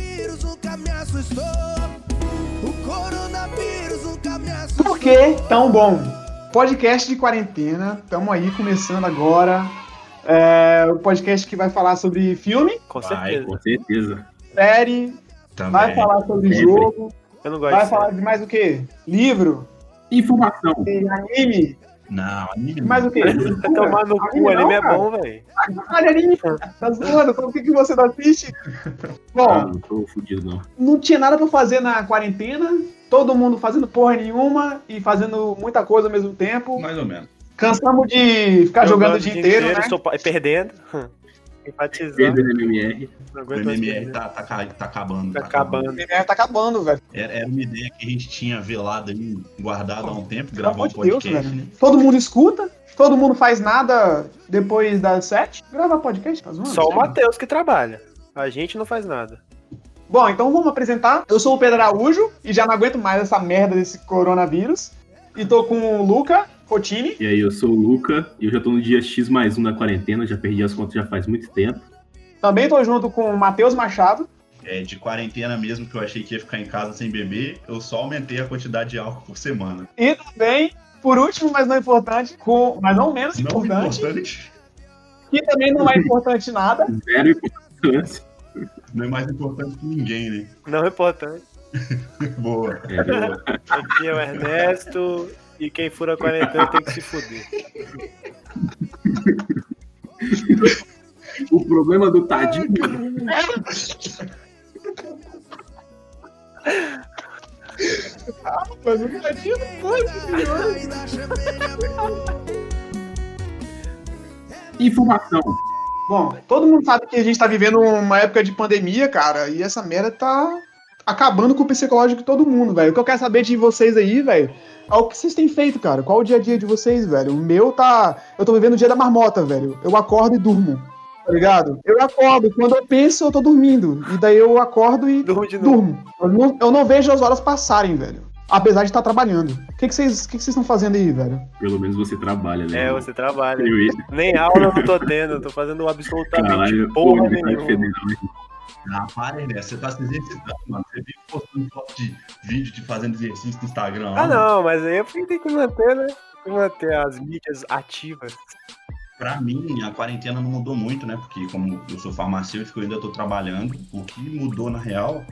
coronavírus nunca me assustou. O coronavírus nunca me assustou. Por que tão bom? Podcast de quarentena, estamos aí começando agora. É, o podcast que vai falar sobre filme, Com Vai, certeza. com certeza. série, Também. vai falar sobre Sempre. jogo, Eu não gosto vai de falar de mais o quê? Livro, Informação. e anime, Não, anime. mais o quê? Tomar no cu, anime é bom, velho. Olha anime, tá zoando, por que, que você não assiste? Ah, Bom, não tô fudido, não. não tinha nada pra fazer na quarentena, todo mundo fazendo porra nenhuma e fazendo muita coisa ao mesmo tempo. Mais ou menos. Cansamos de ficar jogando, o dia inteiro, né? sopa- perdendo. Pedro MMR. O MMR tá, tá, tá acabando. Tá acabando. O MMR tá acabando, velho. Era, era uma ideia que a gente tinha velado aí, guardado há um tempo, gravar um Deus, podcast, velho. né? Todo mundo escuta, todo mundo faz nada depois das sete. Gravar podcast, tá zoando? Só o Matheus que trabalha. A gente não faz nada. Bom, então vamos apresentar. Eu sou o Pedro Araújo e já não aguento mais essa merda desse coronavírus. E tô com o Luca E aí, eu sou o Luca e eu já tô no dia X mais um da quarentena, já perdi as contas já faz muito tempo. Também tô junto com o Matheus Machado. É, de quarentena mesmo, que eu achei que ia ficar em casa sem beber, eu só aumentei a quantidade de álcool por semana. E também, por último, mas não importante, com, mas não menos Não importante, importante, que também não é importante nada, Zero importância. não é mais importante que ninguém, né? Não é importante. Boa. É, boa. Aqui é o Ernesto. E quem fura a quarentena tem que se fuder. o problema do tadinho mas não tadinho não pode. Informação. Bom, todo mundo sabe que a gente tá vivendo uma época de pandemia, cara, e essa merda tá acabando com o psicológico de todo mundo, velho. O que eu quero saber de vocês aí, velho, é o que vocês têm feito, cara. Qual o dia a dia de vocês, velho? O meu tá. Eu tô vivendo o dia da marmota, velho. Eu acordo e durmo. Tá ligado? Eu acordo. Quando eu penso, eu tô dormindo. E daí eu acordo e Durmo de novo. durmo. Eu não, eu não vejo as horas passarem, velho. Apesar de estar trabalhando. O que vocês que que vocês estão fazendo aí, velho? Pelo menos você trabalha, né? É, você trabalha. Nem aula eu não tô tendo, eu tô fazendo absolutamente Caralho, porra Universidade nenhuma. Ah, para, né? Você tá se exercitando, mano. Você vive postando foto de vídeo de fazendo exercício no Instagram. Ah, ó. não, mas aí eu tem que manter, né? Manter as mídias ativas. Pra mim, a quarentena não mudou muito, né? Porque como eu sou farmacêutico, eu ainda tô trabalhando. O que mudou, na real,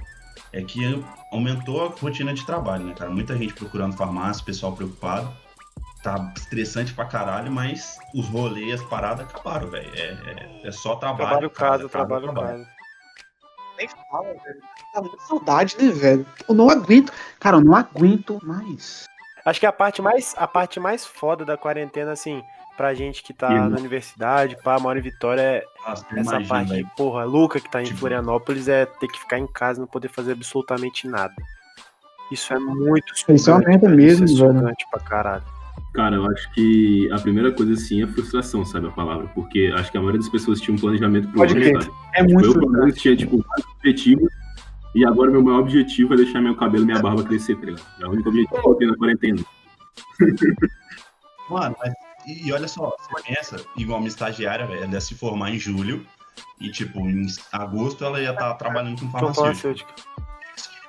é que aumentou a rotina de trabalho, né, cara? Muita gente procurando farmácia, pessoal preocupado. Tá estressante pra caralho, mas os rolês, as paradas acabaram, velho. É, é, é só trabalho. Trabalho casa, trabalho casa. Nem fala, velho. Tá muita saudade, né, velho? Eu não aguento. Cara, eu não aguento mais. Acho que a parte mais, a parte mais foda da quarentena, assim, pra gente que tá Sim. na universidade, pá, mora em Vitória, é Nossa, essa imagino, parte, velho. porra, Luca que tá em Tipo- Florianópolis é ter que ficar em casa e não poder fazer absolutamente nada. Isso é muito Isso é uma sugante, merda velho, mesmo, isso é velho. pra caralho. Cara, eu acho que a primeira coisa, assim, é frustração, sabe a palavra? Porque acho que a maioria das pessoas tinha um planejamento pro Pode ano, crer. sabe? É Tipo, muito eu, pelo frustrante. menos, tinha, tipo, vários objetivos. E agora meu maior objetivo é deixar meu cabelo e minha barba crescer, tá ligado? É o único objetivo que eu tenho na quarentena. Mano, mas, e, e olha só, você pensa, igual uma estagiária, velho, ela ia se formar em julho. E, tipo, em agosto ela ia estar trabalhando com farmacêutica.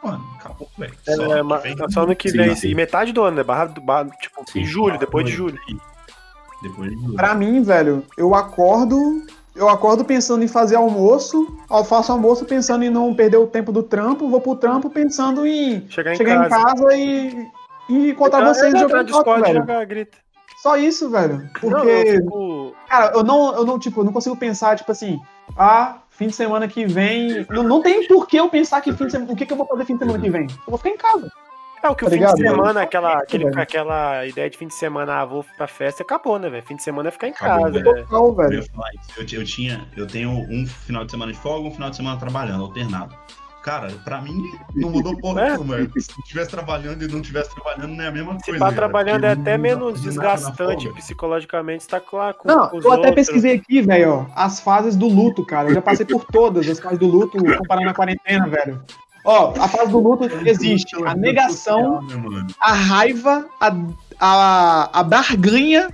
Mano, acabou, velho. É, Só é, vem- só ano que Sim, vem, sim. e metade do ano, né? Barra, barra, tipo, Sim. em julho, depois de julho. Depois de julho. Pra mim, velho, eu acordo. Eu acordo pensando em fazer almoço. Eu faço almoço pensando em não perder o tempo do trampo. Vou pro trampo pensando em Chegar em chegar casa. em casa e, e encontrar Entrar- vocês jogando Discord, velho. jogar grita. Só isso, velho. Não, Porque, eu fico... cara, eu não, eu não, tipo, eu não consigo pensar, tipo assim, ah, fim de semana que vem. Não, não tem por que eu pensar que fim de semana. O que, que eu vou fazer fim de semana que vem? Eu vou ficar em casa. É o que o Tá fim ligado, de velho? semana, aquela, aquele, velho. aquela ideia de fim de semana, ah, vou pra festa, acabou, né, velho? Fim de semana é ficar em Acabou, casa, velho. né? Eu, velho. falar isso. Eu, eu tinha, eu tenho um final de semana de folga, um final de semana trabalhando, alternado. Cara, pra mim não mudou porra É. nenhuma. velho. Se estivesse trabalhando e não estivesse trabalhando, não é a mesma Se coisa. tá cara, trabalhando é até menos desgastante psicologicamente, você tá lá com, Não, com os eu até outros. pesquisei aqui, velho, ó, as fases do luto, cara. Eu já passei por todas as fases do luto comparando a quarentena, velho. Ó, a fase do luto existe a negação, Né, mano? a raiva, a, a, a barganha,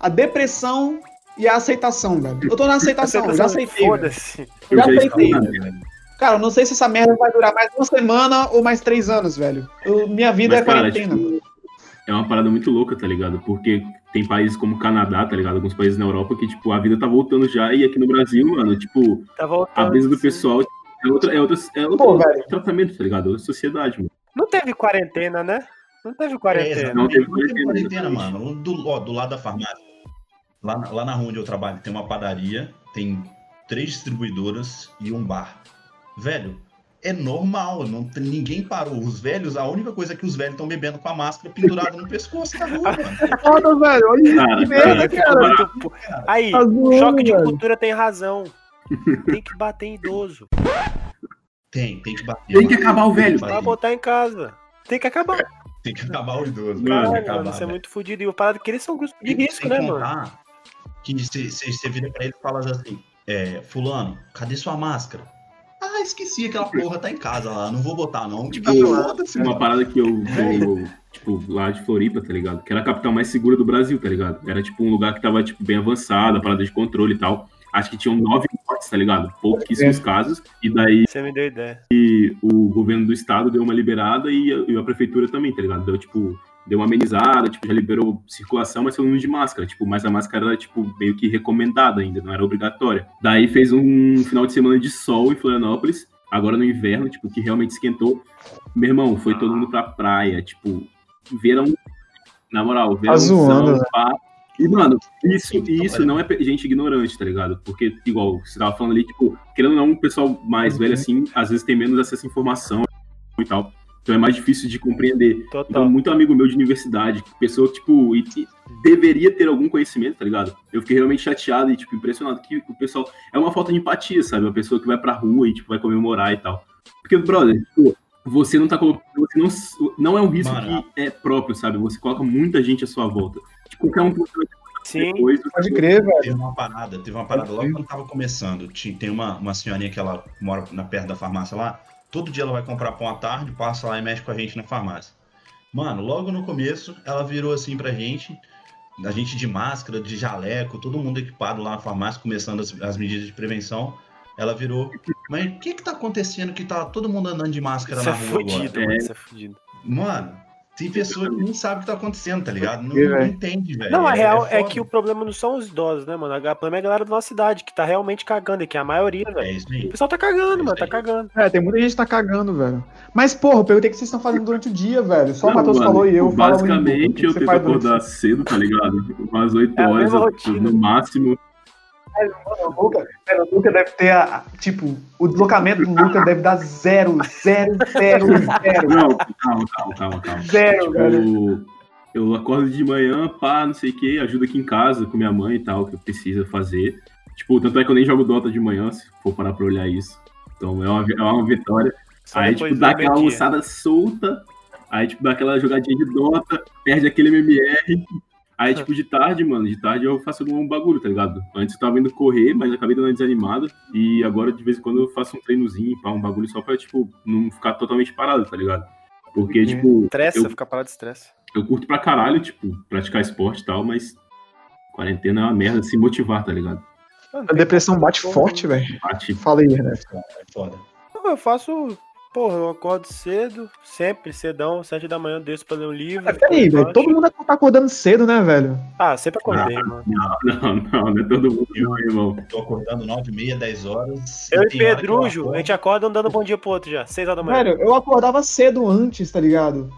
a depressão e a aceitação, velho. Eu tô na aceitação, eu já aceitei. Foda-se. Eu já Eu já aceitei. velho. Cara, eu não sei se essa merda vai durar mais uma semana ou mais três anos, velho. Eu- minha vida Mas, é cara, quarentena. tipo, é uma parada muito louca, tá ligado? Porque tem países como o Canadá, tá ligado? Alguns países na Europa que, tipo, a vida tá voltando já. E aqui no Brasil, mano, tipo, Tá a voltando. brisa do sim. pessoal é outra, é outra, é outro Pô, velho. tratamento, tá ligado? É outra sociedade, mano. Não teve quarentena, né? Não teve É, quarentena. exatamente. Não Não teve teve quarentena, quarentena, exatamente. mano. Do, ó, do lado da farmácia. Lá, lá na rua onde eu trabalho tem uma padaria, tem três distribuidoras e um bar. Velho, é normal, não ninguém parou. Os velhos, a única coisa é que os velhos estão bebendo com a máscara pendurada no pescoço na rua, mano. Foda, velho. Olha isso, Cara, que merda, cara. muito pu- Aí, Tá choque de velho. cultura tem razão. Tem que bater em idoso. Tem, tem que bater. Tem que mano. acabar o velho. Pra que, botar em casa. Tem que acabar. tem que acabar o idoso. Mano, que Caralho, acabar, mano, isso é velho. muito fodido. E o parado é que eles são grupos de Sem- risco, né, mano? contar Que você vira pra ele e fala assim: é, Fulano, cadê sua máscara? Ah, esqueci aquela porra, tá em casa lá, não vou botar não. Tipo, uma mano. parada que eu, eu, tipo, lá de Floripa, tá ligado? Que era a capital mais segura do Brasil, tá ligado? Era, tipo, um lugar que tava, tipo, bem avançado, a parada de controle e tal. Acho que tinham nove mortes, tá ligado? Pouquíssimos casos. E daí Você me deu ideia. o governo do estado deu uma liberada e a, e a prefeitura também, tá ligado? Deu, tipo, deu uma amenizada, tipo, já liberou circulação, mas foi um de máscara, tipo, mas a máscara era, tipo, meio que recomendada ainda, não era obrigatória. Daí fez um final de semana de sol em Florianópolis, agora no inverno, tipo, que realmente esquentou. Meu irmão, foi todo mundo pra praia, tipo, verão, na moral, verão, zoando, né? E, mano, isso, isso não é gente ignorante, tá ligado? Porque, igual, você tava falando ali, tipo, querendo ou não, o pessoal mais velho, assim, às vezes tem menos acesso à informação e tal. Então é mais difícil de compreender. Então, Total. muito amigo meu de universidade, pessoa que, tipo, e- e deveria ter algum conhecimento, tá ligado? Eu fiquei realmente chateado e, tipo, impressionado que o pessoal. É uma falta de empatia, sabe? Uma pessoa que vai pra rua e, tipo, vai comemorar e tal. Porque, brother, tipo, você não tá colocando. Você não, não é um risco que é próprio, sabe? Você coloca muita gente à sua volta. Tipo, qualquer um Sim. depois. Pode crer, velho. Teve uma parada, teve uma parada logo quando tava começando. Tem uma, uma senhorinha que ela mora na perto da farmácia lá. Todo dia ela vai comprar pão à tarde, passa lá e mexe com a gente na farmácia. Mano, logo no começo, ela virou assim pra gente, a gente de máscara, de jaleco, todo mundo equipado lá na farmácia, começando as, as medidas de prevenção. Ela virou, mas o que que tá acontecendo que tá todo mundo andando de máscara Isso é na rua agora? fudido, mano. Isso é fudido. Mano, tem pessoa que nem sabe o que tá acontecendo, tá ligado? Não, É, não entende, velho. Não, a real é, foda. que o problema não são os idosos, né, mano? O problema é a galera da nossa cidade, que tá realmente cagando, e que é a maioria, É velho. isso aí. O pessoal tá cagando, É mano, tá cagando. É, tem muita gente que tá cagando, velho. Mas, porra, eu perguntei o que vocês estão fazendo durante o dia, velho. Só o Não, Matheus mano, falou e eu. Basicamente, o eu tento acordar cedo, tá ligado? Umas 8 É horas, no máximo. O Luca, velho, o Luca deve ter, a, tipo, o deslocamento do Luca deve dar zero, zero, zero, zero, Não, calma, calma, calma, calma. zero, velho. Tipo, eu acordo de manhã, pá, não sei o que, ajudo aqui em casa com minha mãe e tal, que precisa fazer. Tipo, tanto é que eu nem jogo Dota de manhã, se for parar pra olhar isso. Então é uma, é uma vitória. Só aí, tipo, dá aquela almoçada solta, aí, tipo, dá aquela jogadinha de Dota, perde aquele MMR. Aí, tipo, de tarde, mano, de tarde eu faço algum bagulho, tá ligado? Antes eu tava indo correr, mas acabei dando uma desanimada. E agora, de vez em quando, eu faço um treinozinho, pá, um bagulho só pra, tipo, não ficar totalmente parado, tá ligado? Porque, Uhum. tipo, Estressa, eu- fica parado de estresse. eu curto pra caralho, tipo, praticar esporte e tal, mas quarentena é uma merda se motivar, tá ligado? Mano, A depressão bate forte, velho. Bate. Fala aí, Ernesto. É foda. Não, eu faço. Porra, eu acordo cedo, sempre cedão, sete da manhã, eu desço pra ler um livro. Mas peraí, velho. Todo mundo tá acordando cedo, né, velho? Ah, sempre acordei, mano. Não, não, não, não é todo mundo, não, irmão. Tô acordando 9 e meia, 10 horas. Eu e eu Pedrujo, a gente acorda um dando bom dia pro outro já, seis horas da manhã. Velho, eu acordava cedo antes, tá ligado?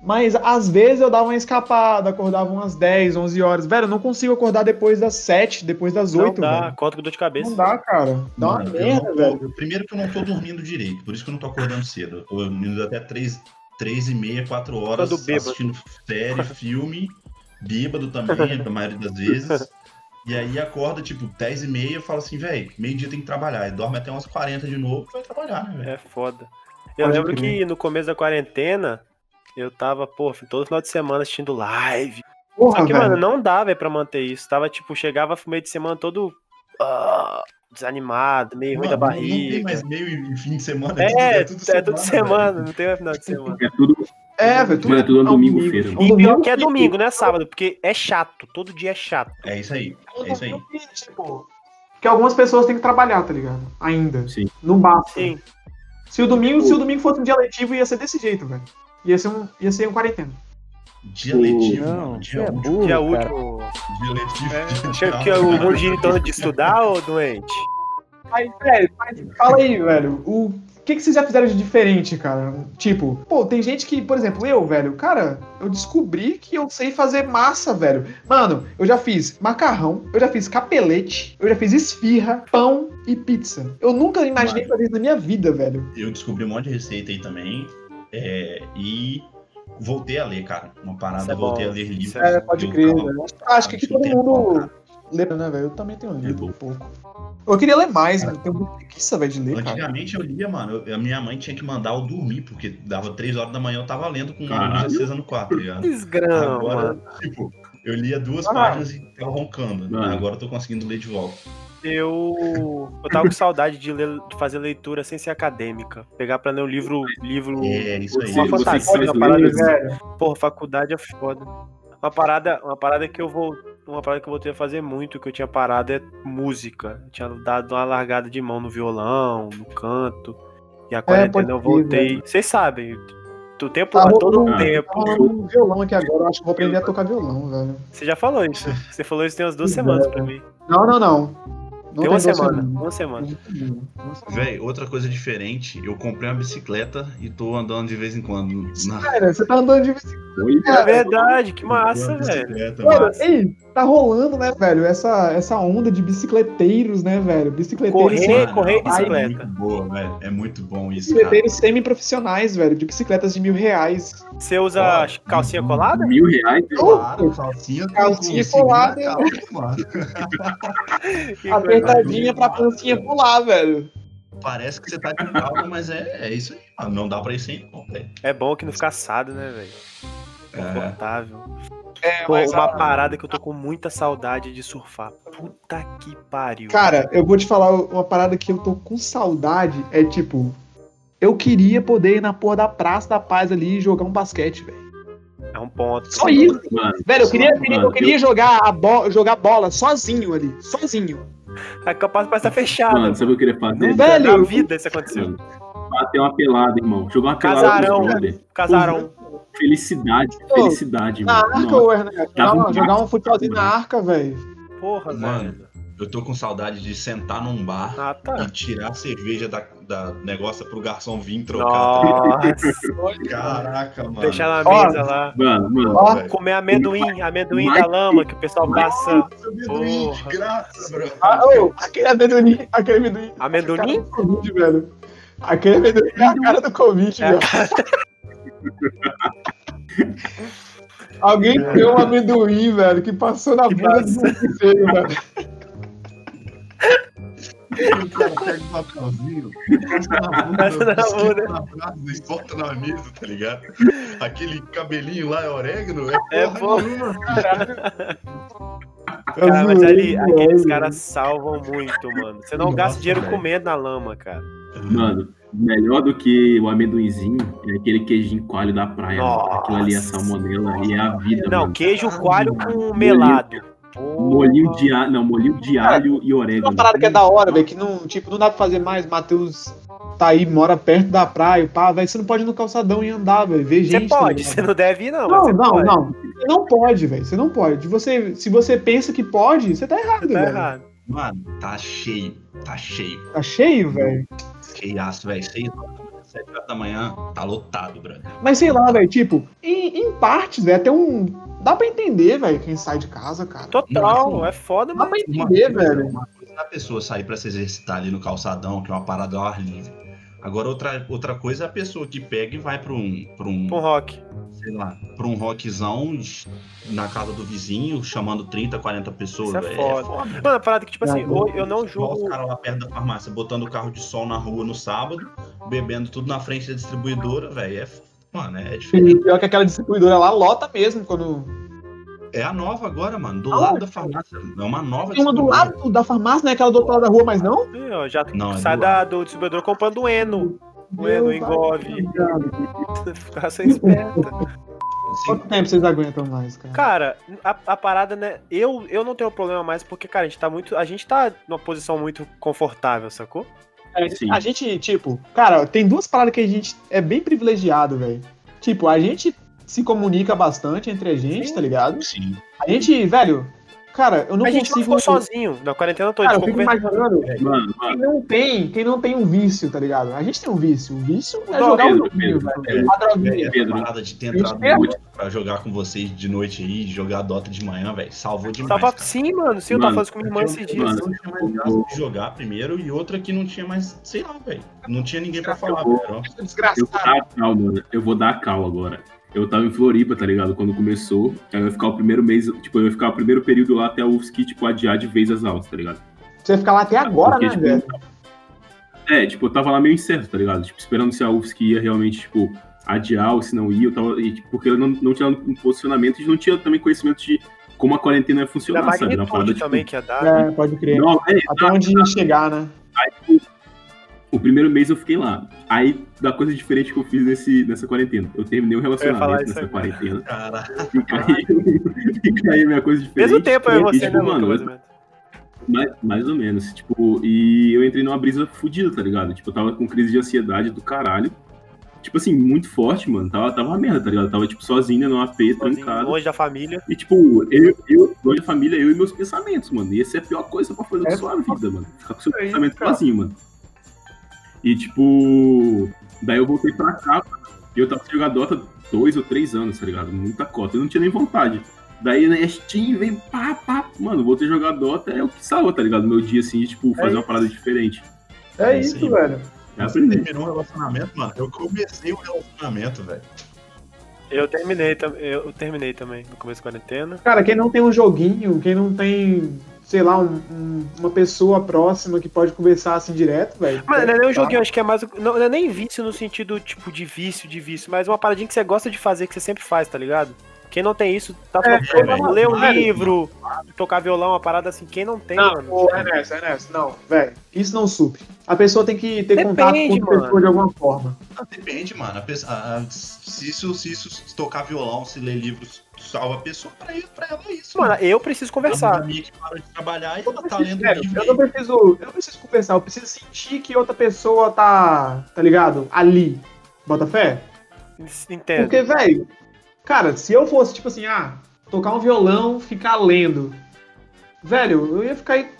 Mas às vezes eu dava uma escapada, acordava umas 10, 11 horas. Velho, eu não consigo acordar depois das 7, depois das não 8, dá, velho. acordo com dor de cabeça. Não dá, cara. Dá uma Mano, eu merda, não tô- velho. Primeiro que eu não tô dormindo direito, por isso que eu não tô acordando cedo. Eu tô dormindo até 3, 3 e meia, 4 horas assistindo série, filme, bêbado também, a maioria das vezes. E aí acorda, tipo, 10 e meia e fala assim, velho, meio-dia tem que trabalhar. E dorme até umas 40 de novo e vai trabalhar, né, velho? É foda. Eu Pode lembro crer. que no começo da quarentena, eu tava, pô, todo final de semana assistindo live. Porra, Só que, velho. mano, não dá, velho, pra manter isso. Tava, tipo, chegava no meio de semana todo ah, desanimado, meio ruim da Mano, Não tem barriga. mais meio e fim de semana. É, é tudo, tudo, semana, velho. não tem mais final de semana. É tudo, É, velho. Mano, é tudo no domingo, feira, Um E pior que é domingo, domingo, não é sábado, porque é chato, todo dia é chato. É isso aí, é isso aí. Tipo, que algumas pessoas têm que trabalhar, tá ligado? Ainda. Sim. Não basta. Sim. Se o domingo, se o domingo fosse um dia letivo, ia ser desse jeito, velho. Ia ser um, ia ser um quarentena. Dia letivo, Não, você Dia é burro, Dia. Dia letivo. É, dia que, o mundo gira em torno de estudar, ô doente? Mas, velho, mas fala aí, velho. O que, que vocês já fizeram de diferente, cara? Tipo, pô, tem gente que, por exemplo, eu, velho, cara, eu descobri que eu sei fazer massa, velho. Mano, eu já fiz macarrão, eu já fiz capelete, eu já fiz esfirra, pão e pizza. Eu nunca imaginei fazer isso na minha vida, velho. Eu descobri um monte de receita aí também. É, e voltei a ler, cara. Uma parada, é voltei a ler livros. Isso é- É, pode crer, tava- velho. Acho que aqui todo mundo cara. lê, né, velho? Eu também tenho lido bom. um pouco. Eu queria ler mais, mano. Tenho muita preguiça, velho, de ler, cara. Antigamente eu lia, mano. eu- a minha mãe tinha que mandar eu dormir, porque dava três horas da manhã eu tava lendo com uma luz acesa no quarto, tá ligado? Desgrama, Agora, mano. tipo, eu lia duas Ah. páginas e tava roncando. Mano. Agora eu tô conseguindo ler de volta. Eu. Eu tava com saudade de, ler, de fazer leitura sem ser acadêmica. Pegar pra ler um livro. livro É, isso aí. uma fantasia, uma parada. velho. Porra, faculdade é foda. Uma parada, uma parada que eu vou. Uma parada que eu voltei a fazer muito, que eu tinha parado, é música. Eu tinha dado uma largada de mão no violão, no canto. E a quarentena pode eu voltei. Vocês sabem. O tempo Tá lá, todo o tempo. Tá rolando um violão aqui agora. Eu acho que vou aprender a tocar violão, velho. Você já falou isso. Você falou isso tem umas duas semanas é. pra mim. Não, não, não. Não Tem uma semana. semanas. Uma semana. Véi, outra coisa diferente, eu comprei uma bicicleta e tô andando de vez em quando. Na... Cara, você tá andando de bicicleta. É verdade, que massa, velho. mano. ei, tá rolando, né, velho? Essa, essa onda de bicicleteiros, né, velho? Bicicleteiros, Correr, sem- correr e é bicicleta. muito boa, velho. É muito bom isso, cara. bicicleteiros semi-profissionais, velho, de bicicletas de mil reais. Você usa Ó, calcinha colada? Mil reais? Claro, calcinha, Calcinha colada. Apertadinha pra pancinha pular, velho. Parece que você tá de calma, mas é, é isso aí, mano. Não dá pra ir sem, não, velho. É bom que não fica assado, né, velho? É, Confortável. É, Pô, mas, uma ah, parada que eu tô com muita saudade de surfar. Puta que pariu. Cara, eu vou te falar uma parada que eu tô com saudade. É tipo, eu queria poder ir na porra da Praça da Paz ali e jogar um basquete, velho. É um ponto. Só isso. Mano, Velho, eu queria, eu queria, eu Mano, queria jogar, a bo jogar bola sozinho ali. Sozinho. A capaz parece estar fechada. mano, sabe o que eu queria fazer? Velho, na eu- vida isso aconteceu. Bater uma pelada, irmão. Jogar uma pelada Casarão. os brother. Casarão. Felicidade, felicidade, Na mano. arca, Nossa. Ernesto. Jogar, Dava um uma- jogar um futebolzinho na arca, velho. Porra, Mano. velho. Eu tô com saudade de sentar num bar Ah, tá. e tirar a cerveja da, da negócio pro garçom vir trocar. tá Caraca, mano. deixar na Ó. mesa lá. Mano, mano. Ó. Comer amendoim, amendoim Mas- da lama que o pessoal passa. Amendoim de Porra. graça, bro. ah, ô, aquele amendoim, aquele amendoim. Amendoim? Cara do Covid, velho. Aquele amendoim é a cara do Covid, É velho. Alguém comeu um amendoim, velho, que passou na Que bunda do morcego, velho. O cara pega um papelzinho, passa na bunda, Passa na brasa e solta na mesa, tá ligado? Aquele cabelinho lá é orégano, é É porra bom. nenhuma. Cara, mas ali, aqueles caras salvam muito, mano. Você não Nossa, gasta dinheiro velho. comendo na lama, cara. Mano, melhor do que o amendoinzinho é aquele queijinho coalho da praia. Nossa. Aquilo ali é salmonela e é a vida, Não, mano. queijo coalho com melado. Molinho de alho, não, molinho de alho e Uma orégano. parada que é da hora, velho, que não, tipo, não dá pra fazer mais. Matheus tá aí, mora perto da praia, pá, velho. Você não pode ir no calçadão e andar, velho. Ver Você gente. tá pode, você não deve ir, não. Não, você não, pode. não. Você não pode, velho. Você não pode. Você, se você pensa que pode, você tá errado, Você tá velho. errado. Mano, tá cheio, tá cheio. Tá cheio, velho. Cheiaço, velho. Seis horas da manhã, sete horas da manhã, tá lotado, brother. Mas sei lá, velho, tipo, em, em partes, velho, até um. Dá pra entender, velho, quem sai de casa, cara. Total, Não, é foda, Dá mas. pra Uma entender, coisa, velho. uma coisa é a pessoa sair pra se exercitar ali no calçadão, que é uma parada ao ar livre. Agora, outra, outra coisa é a pessoa que pega e vai pra um, pra um, Um rock. Sei lá, pra um rockzão na casa do vizinho, chamando 30, 40 pessoas. Isso é velho. foda. Mano, a parada que, tipo assim, É, eu, eu não Igual os julgo. caras lá perto da farmácia, botando o carro de sol na rua no sábado, bebendo tudo na frente da distribuidora, velho. É, mano, é E diferente. pior que aquela distribuidora lá lota mesmo quando. É a nova agora, mano, do Ah, lado da farmácia. É uma nova Tem uma do lado da farmácia, né? Aquela do outro lado da rua, mas não? Ó, Já Não, é sai do da, do distribuidor comprando o Eno. O Eno, o Engove. Ficar sem esperta. Quanto tempo vocês aguentam mais, cara? Cara, a, a parada, né? Eu, eu não tenho problema mais porque, cara, a gente tá muito. A gente tá numa posição muito confortável, sacou? É, Sim. a gente, tipo, cara, tem duas paradas que a gente é bem privilegiado, velho. Tipo, a gente se comunica bastante entre a gente, Sim. tá ligado? Sim. A gente, velho, cara, eu não a gente não consigo. ficou sozinho na quarentena toda. Cara, a eu fico imaginando, Mano, quem não tem, quem não tem um vício, tá ligado? A gente tem um vício. O vício é Não, jogar o Pedro, joguinho, Pedro, velho. A droguinha. Essa Pedro. parada de ter entrado é, no noite pra jogar com vocês de noite aí, jogar Dota de manhã, velho, salvou demais. Tava, cara. sim, mano. Sim, eu tava Mano, isso com minha irmã esses dias. mano, não tinha mais graça de jogar primeiro e outra que não tinha mais, sei lá, velho. Não tinha ninguém pra falar, velho. eu Desgraçado. a. Eu vou dar a cal agora. Eu tava em Floripa, tá ligado? Quando começou. Eu ia ficar o primeiro mês, tipo, eu ia ficar o primeiro período lá até o UFSC, tipo, adiar de vez as aulas, tá ligado? Você vai ficar lá até agora, Porque, né, tipo, velho? É, tipo, eu tava lá meio incerto, tá ligado? Tipo, esperando se a UFSC ia realmente, tipo, adiar ou se não ia. Eu tava, e, tipo, porque eu não, não tinha um posicionamento e não tinha também conhecimento de como a quarentena ia Da funcionar, sabe? Magnitude parada, tipo, também que ia dar. É, pode crer. não, é, Até onde ia chegar, né? O primeiro mês eu fiquei lá. Aí, da coisa diferente que eu fiz nesse, nessa quarentena. Eu terminei um falar relacionamento nessa quarentena. Caralho. Fica aí, fica aí a minha coisa diferente. Mesmo tempo eu e E, você, tipo, né, mano, Mais eu- ou menos. Mais, mais ou menos. Tipo, e eu entrei numa brisa fodida, tá ligado? Tipo, eu tava com crise de ansiedade do caralho. Tipo assim, muito forte, mano. Tava, tava uma merda, tá ligado? Tava, tipo, sozinho no AP, Sozinho, trancado. Longe da família. E, tipo, eu, eu, longe da família, eu e meus pensamentos, mano. E essa é a pior coisa pra fazer É com sua vida, mano. Ficar com seu É pensamento sozinho, mano. E, tipo, daí eu voltei pra cá e eu tava sem jogar Dota dois ou três anos, tá ligado? Muita cota. Eu não tinha nem vontade. Daí, né, Steam vem pá, pá. Mano, voltei a jogar Dota, é o que salva, tá ligado? Meu dia, assim, de, tipo, fazer uma parada diferente. É É isso, aí. velho. É Você aprender. terminou um relacionamento, mano. Eu comecei o relacionamento, velho. Eu terminei, eu terminei também no começo da quarentena. Cara, quem não tem um joguinho, quem não tem, sei lá, um- um- uma pessoa próxima que pode conversar assim direto, velho. Mas não é nem um tá? joguinho, acho que é mais. Não, não é nem vício no sentido, tipo, de vício, de vício, mas uma paradinha que você gosta de fazer, que você sempre faz, tá ligado? Quem não tem isso, tá É, tocando, é, ler um velho. livro, tocar violão, uma parada assim. Quem não tem, Não, mano. ô, Ernesto, Ernesto, não, velho. Isso não supre. A pessoa tem que ter Depende, contato com mano. pessoa de alguma forma. Não, depende, mano. A pessoa- a- a- se, isso, se isso tocar violão, se ler livros, salva a pessoa, pra, ele, pra ela é isso. Mano, eu preciso conversar. amiga que parou de trabalhar e ela tá lendo Sério, livro eu não preciso. Eu não preciso conversar, eu preciso sentir que outra pessoa tá. tá ligado? Ali. Bota fé? Entendo. Porque, velho, cara, se eu fosse, tipo assim, ah, tocar um violão, ficar lendo. Velho, eu ia ficar aí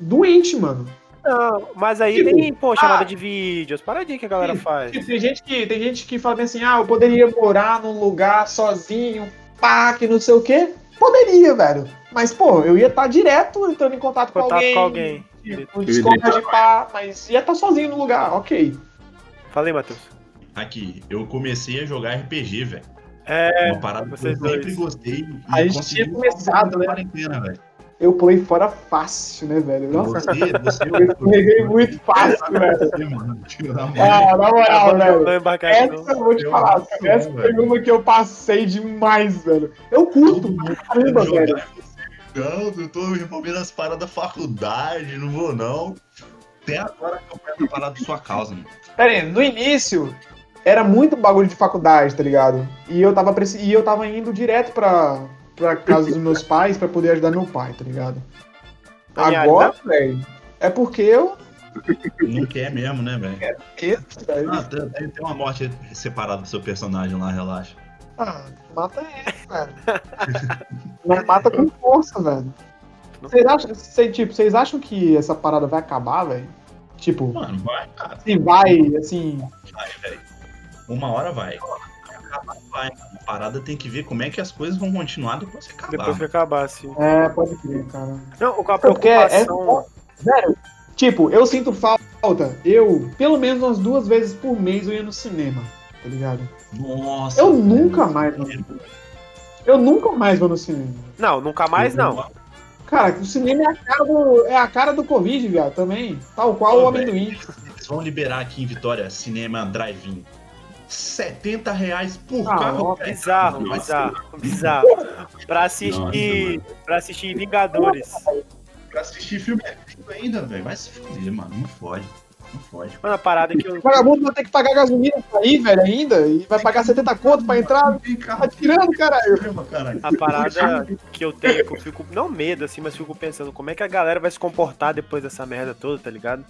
doente, mano. Não, mas aí Tipo, tem, pô, chamada ah, de vídeo, as paradinhas que a galera faz. Tipo, tem gente que tem gente que fala assim, ah, eu poderia morar num lugar sozinho, pá, que não sei o quê. Poderia, velho. Mas, pô, eu ia estar direto entrando em contato, com Contato alguém. com alguém. Tipo, um Discord, pá, mas ia estar sozinho no lugar, ok. Falei, Matheus. Aqui, eu comecei a jogar RPG, velho. É, Uma parada que eu sempre dois. gostei. A gente tinha começado, né? quarentena, velho. Eu pulei fora fácil, né, velho? Nossa, Você, você eu escorreguei muito fácil, velho. Na mão. Ah, na moral, velho. Essa eu vou te falar, gosto, essa né, foi uma que eu passei demais, velho. Eu curto caramba, velho. Não, eu tô envolvendo as paradas da faculdade, não vou não. Até agora que eu quero a parada da sua causa, mano. Pera aí, no início era muito bagulho de faculdade, tá ligado? E eu tava, e eu tava indo direto pra, pra casa dos meus pais pra poder ajudar meu pai, tá ligado? Aliás, Agora, velho, é porque eu. Não quer mesmo, né, velho? velho, Ah, tem, tem- tem uma morte separada do seu personagem lá, relaxa. Ah, mata ele, velho. Mas mata com força, velho. Vocês acham, cê- tipo, vocês acham que essa parada vai acabar, velho? Tipo, Mano, vai, cara. se vai, assim. Vai, velho. Uma hora vai. Acabar, vai. A parada tem que ver como é que as coisas vão continuar depois que acabar. Depois que acabar, assim. É, pode crer, cara. Não, a Porque é. preocupação. Velho, tipo, eu sinto falta. Eu, pelo menos umas duas vezes por mês, eu ia no cinema, tá ligado? Nossa. Eu nunca mais vou. Eu nunca mais vou no cinema. Não, nunca mais não. Cara, o cinema é a cara do, é a cara do Covid, viado, também. Tal qual o amendoim. Eles vão liberar aqui em Vitória cinema drive-in. 70 reais por Ah, carro. ó. Bizarro, Nossa. bizarro, bizarro. Pra assistir. pra assistir Vingadores. Pra assistir filme é ainda, velho. Vai se fuder, mano. Não fode. Não fode. Mano, a parada que eu. O vagabundo vai ter que pagar gasolina pra ir, velho, ainda. E vai pagar 70 conto pra entrar. Tá tirando, caralho. caralho. A parada que eu tenho, que eu fico. Não medo, assim, mas fico pensando como é que a galera vai se comportar depois dessa merda toda, tá ligado?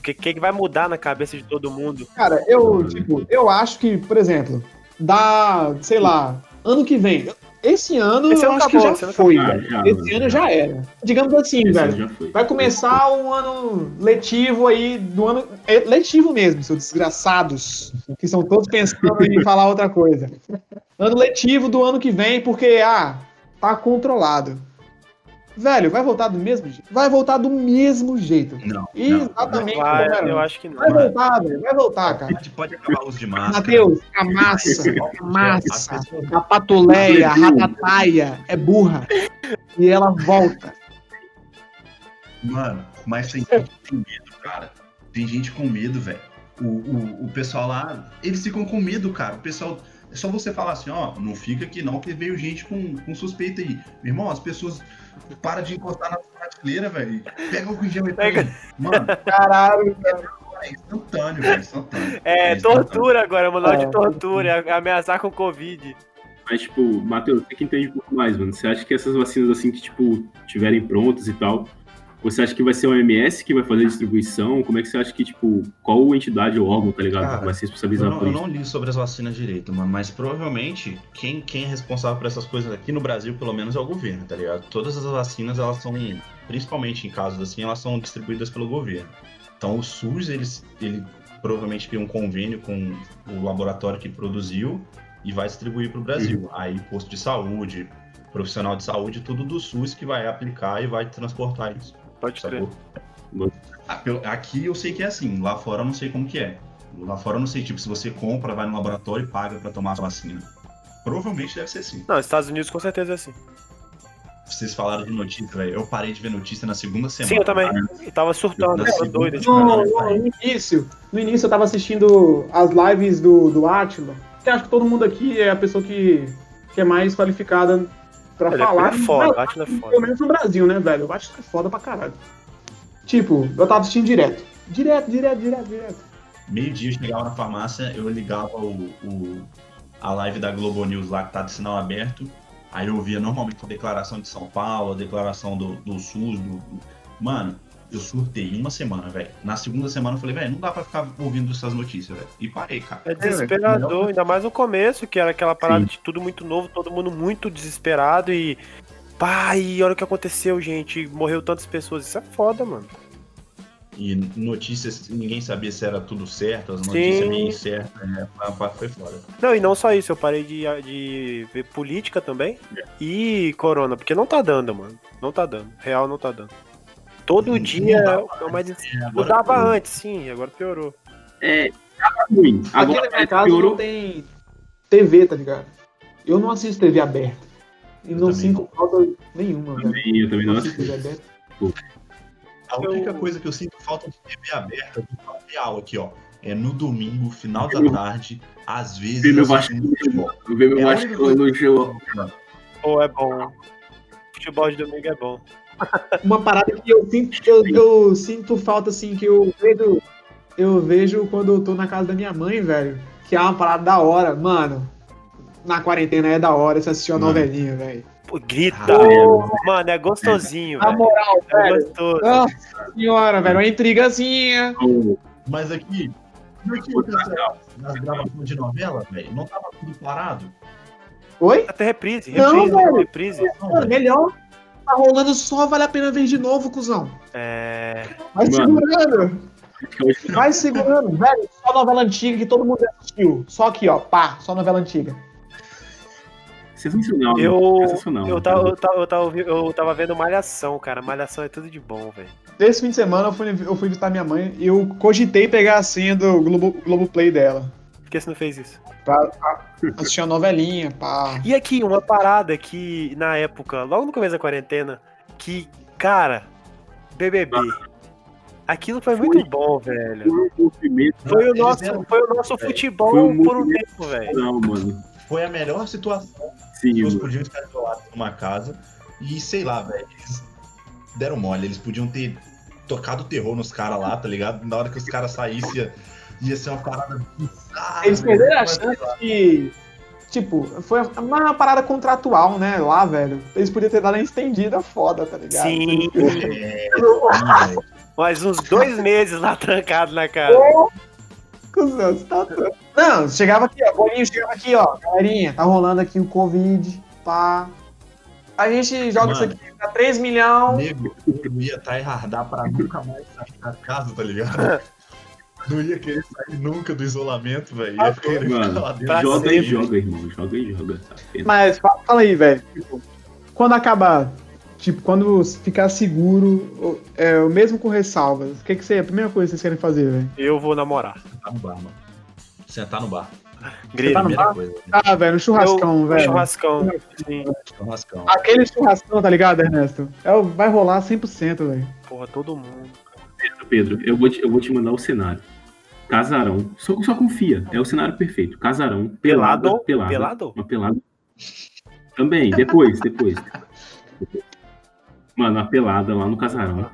O que, que que vai mudar na cabeça de todo mundo? Cara, eu, tipo, eu acho que, por exemplo, dá, sei lá, ano que vem. Esse ano Esse eu ano acho acabou, que esse já foi, acabou. velho. Já, Esse já. ano já era. Digamos assim, Esse velho. Vai começar um ano letivo aí do ano. é letivo mesmo, seus desgraçados. Que estão todos pensando em falar outra coisa. Ano letivo do ano que vem, porque, ah, tá controlado. Velho, vai voltar do mesmo jeito? Vai voltar do mesmo jeito. Não. não. Exatamente como Vai, eu acho que não. Vai voltar, velho. Vai voltar, cara. Pode, pode acabar o uso de máscara. Matheus, a massa, a As massa, a patuleia, a ratataia é burra. E ela volta. Mano, mas tem gente com medo, cara. Tem gente com medo, velho. O, o, o pessoal lá, eles ficam com medo, cara. O pessoal. É só você falar assim, ó, não fica aqui não, que veio gente com, com suspeita aí. Meu irmão, as pessoas param de encostar na prateleira, velho. Pega o gel e Pega. pega. Mano, Caralho, é instantâneo, velho. Instantâneo. É, instantâneo. tortura agora, manual É. de tortura, é ameaçar com Covid. Mas, tipo, Matheus, você que entende um pouco mais, mano. Você acha que essas vacinas, assim, que, tipo, tiverem prontas e tal, você acha que vai ser a OMS que vai fazer a distribuição? Como é que você acha que, tipo, qual entidade ou órgão, tá ligado? Cara, vai se Eu responsabilizar não, por eu isso? não li sobre as vacinas direito, mano, mas provavelmente quem, quem é responsável por essas coisas aqui no Brasil, pelo menos, é o governo, tá ligado? Todas as vacinas, elas são, principalmente em casos assim, elas são distribuídas pelo governo. Então o SUS, eles, ele provavelmente cria um convênio com o laboratório que produziu e vai distribuir para o Brasil. Aí posto de saúde, profissional de saúde, tudo do SUS que vai aplicar e vai transportar isso. Pode crer. Ah, Aqui eu sei que é assim, lá fora eu não sei como que é. Lá fora eu não sei, tipo, se você compra, vai no laboratório e paga pra tomar a vacina. Provavelmente deve ser assim. Não, Estados Unidos com certeza é assim. Vocês falaram de notícia, velho. Eu parei de ver notícia na segunda semana. Sim, eu também. cara. E tava surtando, Na tava doido. Tipo, No, no- cara. no início, no início eu tava assistindo as lives do, do Atila, que acho que todo mundo aqui é a pessoa que, que é mais qualificada pra ele falar. é foda, o Atila é Pelo foda. menos no Brasil, né, velho? O Atila é foda pra caralho. Tipo, eu tava assistindo direto. Direto, direto, direto, direto. Meio-dia eu chegava na farmácia, eu ligava o, o- a live da Globo News lá que tá de sinal aberto. Aí eu via normalmente a declaração de São Paulo, a declaração do, do SUS. Do... Mano, eu surtei em uma semana, velho. Na segunda semana eu falei, velho, não dá pra ficar ouvindo essas notícias, velho. E parei, cara. É desesperador, ainda mais no começo, que era aquela parada de tudo muito novo, todo mundo muito desesperado e. E olha o que aconteceu, gente. Morreu tantas pessoas. Isso é foda, mano. E notícias, ninguém sabia se era tudo certo, as notícias Sim. meio certas, né? Foi- Foi foda. Não, e não só isso, eu parei de, de ver política também e corona, porque não tá dando, mano. Não tá dando. Real não tá dando. Todo Não dia dava é uma des... É, Mudava piorou. antes, sim, agora piorou. É, tava ruim. Aqui Agora na minha é, casa piorou. não tem TV, tá ligado? Eu não assisto TV aberta. E Eu não também sinto falta nenhuma, velho. Também, eu também não Não assisto. TV aberta. A única Eu- coisa que eu sinto falta de TV aberta, do real aqui, ó, é no domingo, final da tarde, às vezes. Ver meu futebol. Ver meu É Vasco no jogo. Pô, é bom. Futebol de domingo é bom. Uma parada que eu sinto, eu, eu sinto falta, assim, que eu vejo, eu vejo quando eu tô na casa da minha mãe, velho. Que é uma parada da hora, mano. Na quarentena é da hora você assistir uma Mano. novelinha, velho. Grita. Ah, Mano, é gostosinho, Na velho. moral, É velho. gostoso. Nossa senhora, velho. Uma intrigazinha. Mas aqui, não essa- nas gravações de novela, velho, não tava tudo parado. Oi? Até reprise, Não, reprise, velho. reprise. Não, Mano, velho. melhor. Tá rolando só, vale a pena ver de novo, cuzão. É. Vai Mano. segurando. Vai segurando, velho. Só novela antiga que todo mundo assistiu. Só aqui, ó. Pá, só novela antiga. Sensacional. Eu, Sensacional. eu, tava, eu, tava, eu, tava, eu tava vendo Malhação, cara. Malhação é tudo de bom, velho. Esse fim de semana eu fui, eu fui visitar minha mãe e eu cogitei pegar a senha do Globo, Globoplay dela. Por que você não fez isso? Pra, pra assistir uma novelinha, pá. E aqui, uma parada que na época, logo no começo da quarentena, que, cara, BBB. Aquilo foi muito bom, velho. Foi um. Foi o nosso, foi o nosso futebol Foi um por um tempo, velho. Não, mano. Foi a melhor situação Sim, que eles podiam estar isolados numa casa. E sei lá, velho, eles deram mole. Eles podiam ter tocado terror nos caras lá, tá ligado? Na hora que os caras saíssem, ia, ser uma parada bizarra. Eles velho. perderam a Mas, chance de. Tipo, foi uma parada contratual, né? Lá, velho. Eles podiam ter dado uma estendida foda, tá ligado? Sim. É, mais uns dois meses lá trancado na casa. Cusão, você tá. Não, chegava aqui, ó. Bolinho chegava aqui, ó. Galerinha, tá rolando aqui o Covid, pá. A gente joga Mano. isso aqui pra 3 milhões. Nego, eu ia tryhardar pra nunca mais sair da casa, tá ligado? Não ia querer sair nunca do isolamento, velho. Ia querer ficar Mano, lá dentro. pra joga sempre. e joga, irmão. Joga e joga. sabe? Mas fa- fala aí, velho. Tipo, quando acabar, tipo, quando ficar seguro, é, o mesmo com ressalvas, o que, que você, a primeira coisa que vocês querem fazer, velho? Eu vou namorar. Sentar no bar, mano. Sentar no bar. Grilo. tá no Primeira bar? coisa. Ah, velho, churrascão, Eu- velho. Churrascão. Sim. Churrascão. Aquele churrascão, tá ligado, Ernesto? É, o- vai rolar 100%, velho. Porra, todo mundo. Pedro, eu vou, te, eu vou te mandar o cenário. Casarão. Só, só confia. É o cenário perfeito. Casarão. Pelado? Pelada. Pelado? Uma pelada. Também, depois, depois. Mano, a pelada lá no casarão.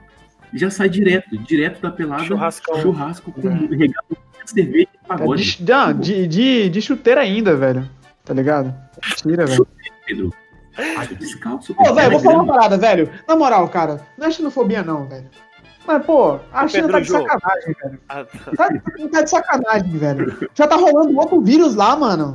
Já sai direto, direto da pelada. Churrascão. Churrasco com regado de cerveja e É pagode. de, não, de, de, de chuteira ainda, velho. Tá ligado? Tira, velho. Pedro. Ai, descalço. Pô, velho, vou falar uma Pedro. parada, velho. Na moral, cara, não é xenofobia, não, velho. Mas, pô, a China tá de sacanagem, velho. Ah, Tá, tá de sacanagem, velho. Já tá rolando outro vírus lá, mano.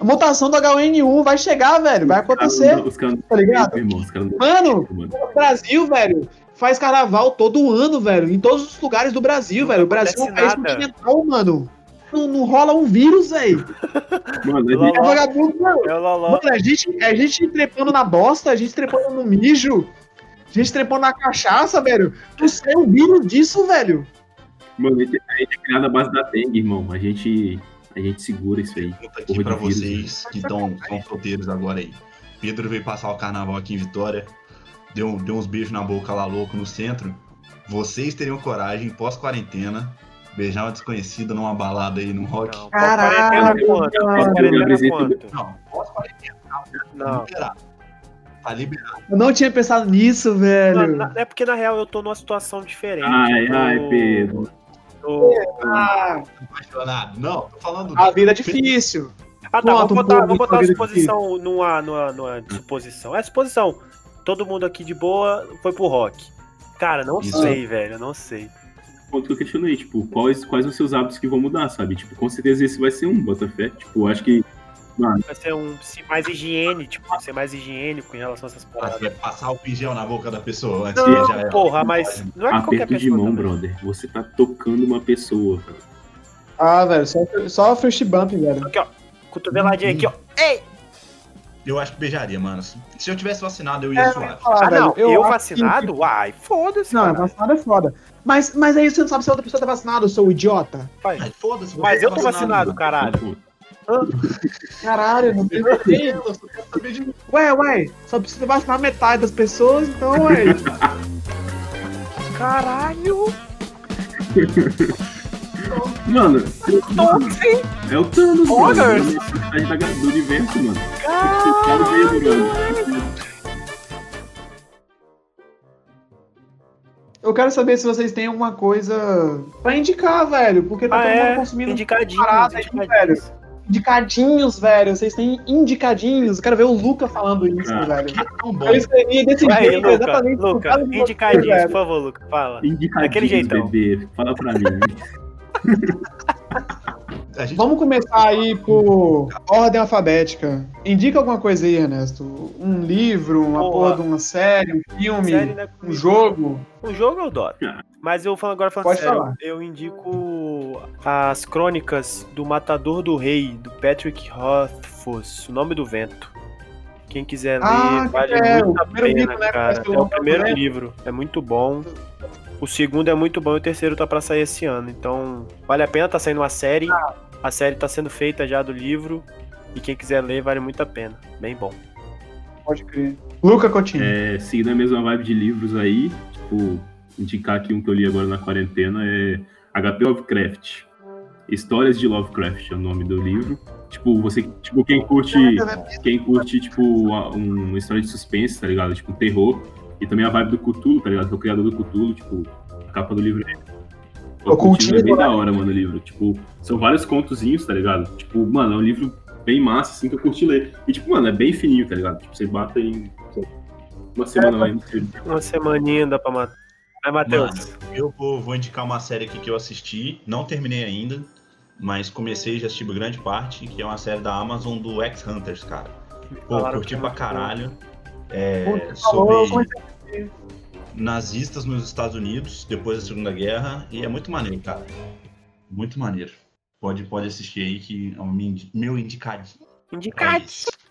A mutação do H1N1 vai chegar, velho. Vai acontecer, Os caras tá ligado? irmão, Mano, mano. o Brasil, velho, faz carnaval todo ano, velho. Em todos os lugares do Brasil, Não velho. O Brasil é um país continental, mano. Não, não rola um vírus, velho. Mano, a Lá, gente- É vagabundo, mano. É o Loló. Mano, a gente, a gente trepando na bosta, a gente trepando no mijo, gente trepando na cachaça, velho. Não sei o vírus disso, velho. mano, a gente a gente é criado à base da dengue, irmão. A gente, a gente segura isso aí. Pergunta aqui Porra pra vírus, vocês que estão solteiros agora aí. Pedro veio passar o carnaval aqui em Vitória, deu, deu uns beijos na boca lá louco no centro. Vocês teriam coragem, pós-quarentena, beijar uma desconhecida numa balada aí, num rock? Não, Caralho? Não, pós-quarentena. Não. Tá liberado. Eu não tinha pensado nisso, velho. Não, É porque na real eu tô numa situação diferente. Ai, Eu ai, tô- Pedro. tô- Ah, Apaixonado. Não, tô falando. a vida é difícil. Ah, tá, vamos botar, da botar uma vida suposição numa, numa, numa suposição. É suposição. Todo mundo aqui de boa foi pro rock. Cara, não Isso. sei, velho, não sei. ponto que eu questionei, tipo, quais, quais os seus hábitos que vão mudar, sabe? Tipo, com certeza esse vai ser um, Botafé. Tipo, acho que. Mano, Vai ser um se mais higiene, tipo, ser mais higiênico em relação a essas Você paradas. vai passar o gel na boca da pessoa antes Não, de beijar ela. porra, mas não é qualquer aperto de pessoa. mão, também. brother. Você tá tocando uma pessoa, cara. Ah, velho, só, só first bump, velho. Aqui, ó. Cotoveladinha aqui, ó. Ei! Eu acho que beijaria, mano. Se eu tivesse vacinado, eu ia É, suave. falar, Ah, velho, não, eu, acho vacinado? Uai, foda-se, que- Não, cara. vacinado é foda. Mas, mas aí você não sabe se a outra pessoa tá vacinada, seu idiota. Pai, Mas foda-se. Mas você eu tô tá vacinado, caralho. Caralho, não tem Eu só quero saber de Ué, ué, só precisa vacinar metade das pessoas, então, ué. Caralho! Mano, Toxi! é o Thanos, Olha, mano. É a metade da- do universo, mano. Caralho! Eu quero saber se vocês têm alguma coisa pra indicar, velho. Porque tá Ah, todo mundo é? consumindo parada aí, indicadinhos. Indicadinhos, velho. Vocês têm indicadinhos. Eu quero ver o Luca falando isso, Ah. velho. tão bom. Eu escrevi desse Vai jeito, Luca, exatamente. por Luca, você, indicadinhos, velho. por favor, Luca, fala. Indicadinhos, Daquele jeitão. bebê. Fala pra mim. Gente Vamos começar aí por ordem alfabética. Indica alguma coisa aí, Ernesto. Um livro, uma Porra. porra de uma série, um filme, Série, né, um jogo. O jogo eu adoro. Ah. Mas eu falo agora falando Pode sério, falar. eu indico as crônicas do Matador do Rei, do Patrick Rothfuss, O Nome do Vento. Quem quiser ler, Ah, vale é, muito o a primeiro pena, livro, né, cara. É o primeiro Vento. livro, é muito bom. O segundo é muito bom e o terceiro tá pra sair esse ano. Então, vale a pena, tá saindo uma série. A série tá sendo feita já do livro. E quem quiser ler, vale muito a pena. Bem bom. Pode crer. Luca Coutinho. É, seguindo a mesma vibe de livros aí, tipo, indicar aqui um que eu li agora na quarentena é HP Lovecraft. Histórias de Lovecraft é o nome do livro. Tipo, você, tipo, quem curte, quem curte, tipo, a- um- uma história de suspense, tá ligado? Tipo, terror. E também a vibe do Cthulhu, tá ligado? Que é o criador do Cthulhu, tipo, a capa do livro é. O Ocultismo, Cthulhu é bem da hora, mano, o livro. Tipo, são vários contozinhos, tá ligado? Tipo, mano, é um livro bem massa, assim, que eu curti ler. E, tipo, mano, é bem fininho, tá ligado? Tipo, você bate em uma semana lá inteira. Uma semaninha dá pra matar. Vai, Matheus. Eu vou, vou indicar uma série aqui que eu assisti, não terminei ainda, mas comecei e já assisti grande parte, que é uma série da Amazon do X-Hunters, cara. Pô, curti pra era caralho. É, falou, sobre nazistas nos Estados Unidos depois da Segunda Guerra e é muito maneiro, cara. Muito maneiro. Pode, pode assistir aí que é o meu indi- meu indicadinho. É.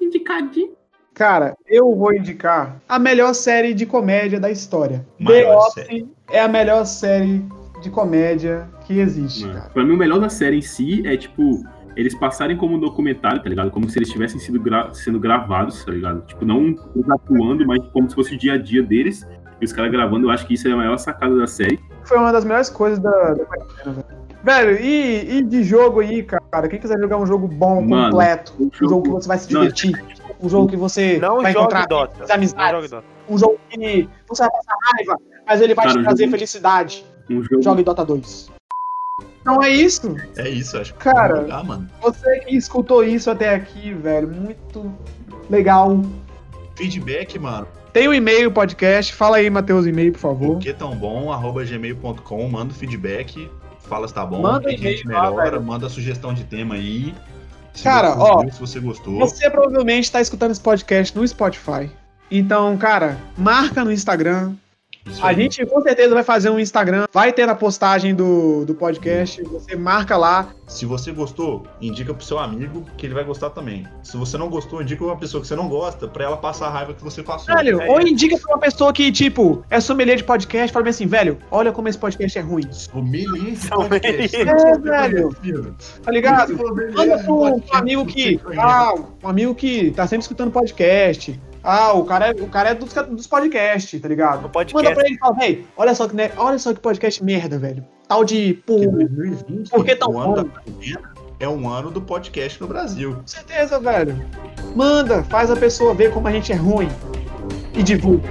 Indicadinho. Cara, eu vou indicar a melhor série de comédia da história. The Maior Office é a melhor série de comédia que existe, Mano, cara. Pra mim, o melhor da série em si é, tipo, eles passarem como um documentário, tá ligado? Como se eles tivessem sido gra- sendo gravados, tá ligado? Tipo, não atuando, mas como se fosse o dia a dia deles. E os caras gravando, eu acho que isso é a maior sacada da série. Foi uma das melhores coisas da, da velho. Velho, e, e de jogo aí, cara? Quem quiser jogar um jogo bom, Mano, completo, um jogo jogo- que você vai se Não, divertir, um jogo que você Não vai encontrar Dota. Não amizades, Dota. um jogo que você vai passar raiva, mas ele vai Cara, te trazer jogo- felicidade. Um jogo. Jogue Dota 2. Então é isso. É isso, acho que Cara, vou jogar, mano. Você que escutou isso até aqui, velho, muito legal. Feedback, mano. Tem o e-mail, podcast. Fala aí, Matheus, e-mail, por favor. Que tão bom? Arroba gmail.com, manda o feedback, fala se tá bom, Manda que a gente lá, melhora, velho. manda sugestão de tema aí. Se Cara, ó, se você gostou. Você provavelmente está escutando esse podcast no Spotify. Então, cara, marca no Instagram. A gente com certeza vai fazer um Instagram. Vai ter na postagem do, do podcast. Você marca lá. Se você gostou, indica pro seu amigo que ele vai gostar também. Se você não gostou, indica pra uma pessoa que você não gosta pra ela passar a raiva que você passou. Velho, é ou isso. indica pra uma pessoa que, tipo, é sommelier de podcast. Fala bem assim, velho, olha como esse podcast é ruim. Sommelier de podcast. É, velho. Tá ligado? Manda pro, amigo que. Ah, um amigo que tá sempre escutando podcast. Ah, o cara é, o cara é dos, dos podcasts, tá ligado? Podcast. Manda pra ele e fala, véi, olha só que ne- olha só que podcast merda, velho. Tal de. Com 2020, Por que tão o ano é um ano do podcast no Brasil. certeza, velho. Manda, faz a pessoa ver como a gente é ruim. E divulga.